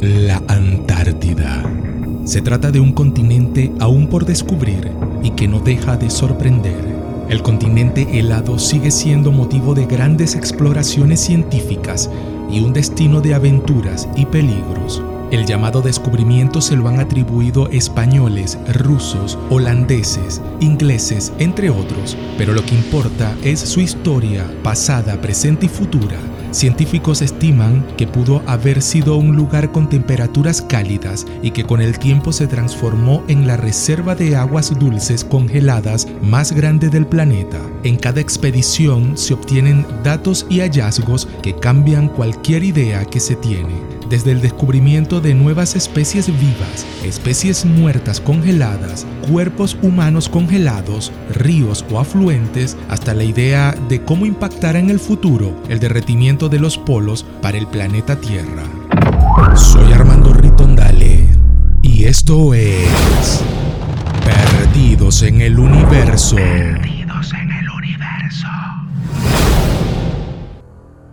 La Antártida. Se trata de un continente aún por descubrir y que no deja de sorprender. El continente helado sigue siendo motivo de grandes exploraciones científicas y un destino de aventuras y peligros. El llamado descubrimiento se lo han atribuido españoles, rusos, holandeses, ingleses, entre otros, pero lo que importa es su historia, pasada, presente y futura. Científicos estiman que pudo haber sido un lugar con temperaturas cálidas y que con el tiempo se transformó en la reserva de aguas dulces congeladas más grande del planeta. En cada expedición se obtienen datos y hallazgos que cambian cualquier idea que se tiene desde el descubrimiento de nuevas especies vivas, especies muertas congeladas, cuerpos humanos congelados, ríos o afluentes, hasta la idea de cómo impactará en el futuro el derretimiento de los polos para el planeta Tierra. Soy Armando Ritondale y esto es Perdidos en el Universo.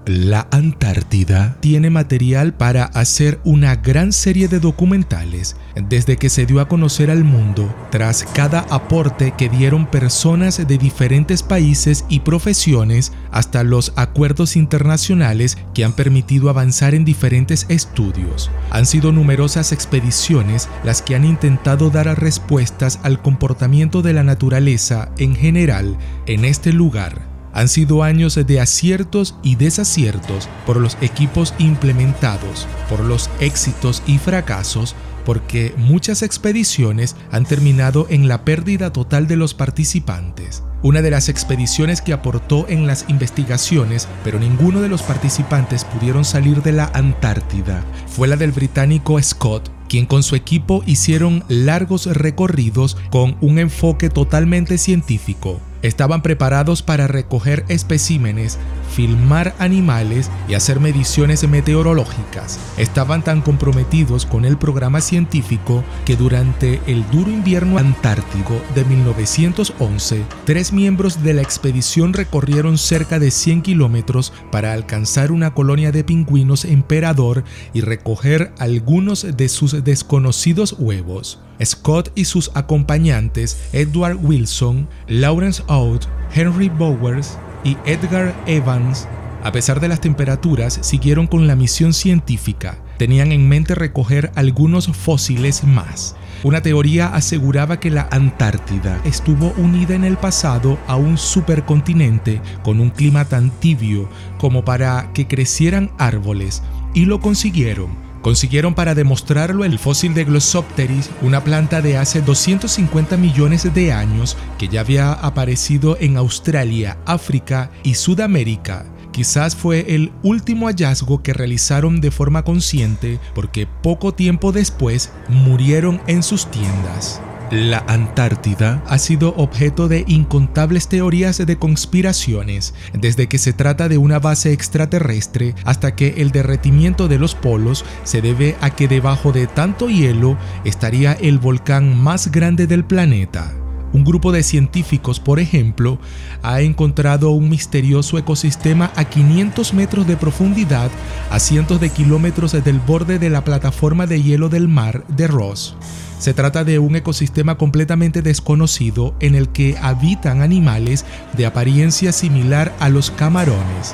La Antártida tiene material para hacer una gran serie de documentales desde que se dio a conocer al mundo tras cada aporte que dieron personas de diferentes países y profesiones hasta los acuerdos internacionales que han permitido avanzar en diferentes estudios. Han sido numerosas expediciones las que han intentado dar respuestas al comportamiento de la naturaleza en general en este lugar han sido años de aciertos y desaciertos por los equipos implementados, por los éxitos y fracasos, porque muchas expediciones han terminado en la pérdida total de los participantes. Una de las expediciones que aportó en las investigaciones, pero ninguno de los participantes pudieron salir de la Antártida, fue la del británico Scott, quien con su equipo hicieron largos recorridos con un enfoque totalmente científico estaban preparados para recoger especímenes, filmar animales y hacer mediciones meteorológicas. Estaban tan comprometidos con el programa científico que durante el duro invierno antártico de 1911, tres miembros de la expedición recorrieron cerca de 100 kilómetros para alcanzar una colonia de pingüinos emperador y recoger algunos de sus desconocidos huevos. Scott y sus acompañantes Edward Wilson, Lawrence Out, Henry Bowers y Edgar Evans, a pesar de las temperaturas, siguieron con la misión científica. Tenían en mente recoger algunos fósiles más. Una teoría aseguraba que la Antártida estuvo unida en el pasado a un supercontinente con un clima tan tibio como para que crecieran árboles, y lo consiguieron Consiguieron para demostrarlo el fósil de Glossopteris, una planta de hace 250 millones de años que ya había aparecido en Australia, África y Sudamérica. Quizás fue el último hallazgo que realizaron de forma consciente porque poco tiempo después murieron en sus tiendas. La Antártida ha sido objeto de incontables teorías de conspiraciones, desde que se trata de una base extraterrestre hasta que el derretimiento de los polos se debe a que debajo de tanto hielo estaría el volcán más grande del planeta. Un grupo de científicos, por ejemplo, ha encontrado un misterioso ecosistema a 500 metros de profundidad, a cientos de kilómetros del borde de la plataforma de hielo del mar de Ross. Se trata de un ecosistema completamente desconocido en el que habitan animales de apariencia similar a los camarones.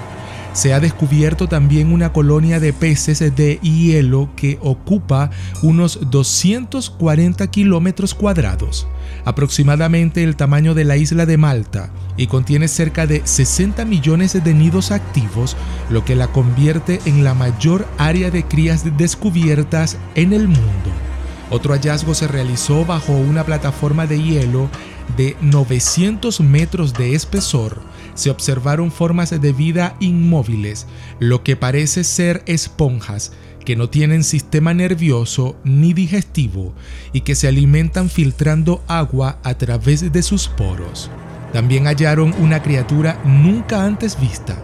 Se ha descubierto también una colonia de peces de hielo que ocupa unos 240 kilómetros cuadrados, aproximadamente el tamaño de la isla de Malta, y contiene cerca de 60 millones de nidos activos, lo que la convierte en la mayor área de crías descubiertas en el mundo. Otro hallazgo se realizó bajo una plataforma de hielo de 900 metros de espesor. Se observaron formas de vida inmóviles, lo que parece ser esponjas que no tienen sistema nervioso ni digestivo y que se alimentan filtrando agua a través de sus poros. También hallaron una criatura nunca antes vista,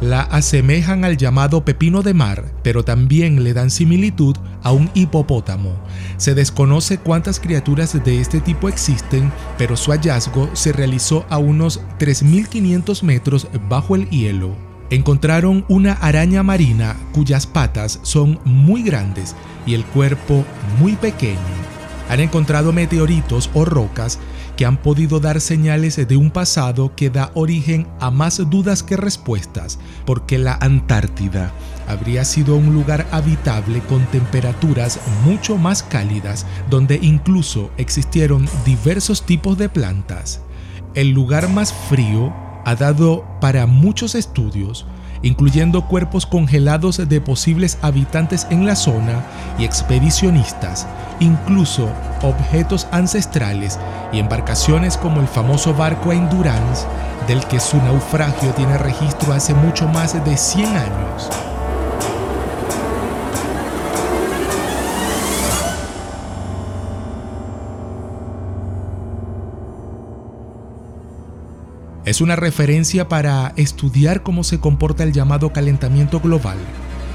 la asemejan al llamado pepino de mar, pero también le dan similitud a un hipopótamo. Se desconoce cuántas criaturas de este tipo existen, pero su hallazgo se realizó a unos 3.500 metros bajo el hielo. encontraron una araña marina cuyas patas son muy grandes y el cuerpo muy pequeño. Han encontrado meteoritos o rocas que han podido dar señales de un pasado que da origen a más dudas que respuestas, porque la Antártida habría sido un lugar habitable con temperaturas mucho más cálidas, donde incluso existieron diversos tipos de plantas. El lugar más frío ha dado para muchos estudios, incluyendo cuerpos congelados de posibles habitantes en la zona y expedicionistas, incluso objetos ancestrales y embarcaciones como el famoso barco Endurance, del que su naufragio tiene registro hace mucho más de 100 años. Es una referencia para estudiar cómo se comporta el llamado calentamiento global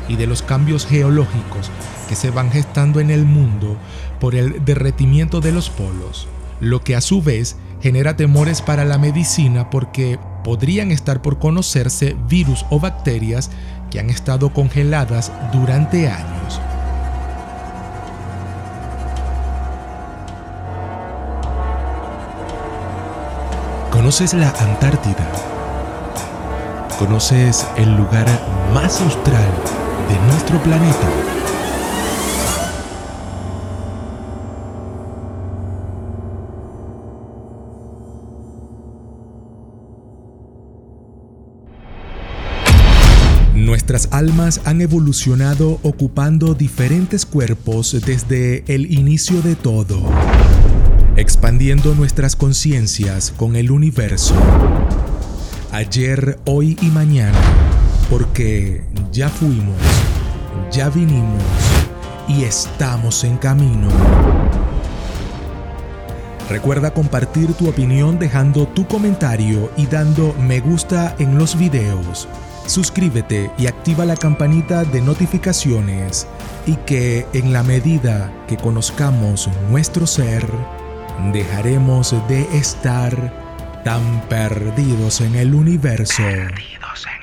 y de los cambios geológicos que se van gestando en el mundo por el derretimiento de los polos, lo que a su vez genera temores para la medicina porque podrían estar por conocerse virus o bacterias que han estado congeladas durante años. ¿Conoces la Antártida? ¿Conoces el lugar más austral de nuestro planeta? Nuestras almas han evolucionado ocupando diferentes cuerpos desde el inicio de todo expandiendo nuestras conciencias con el universo. Ayer, hoy y mañana, porque ya fuimos, ya vinimos y estamos en camino. Recuerda compartir tu opinión dejando tu comentario y dando me gusta en los videos. Suscríbete y activa la campanita de notificaciones y que en la medida que conozcamos nuestro ser, dejaremos de estar tan perdidos en el universo. Perdidos en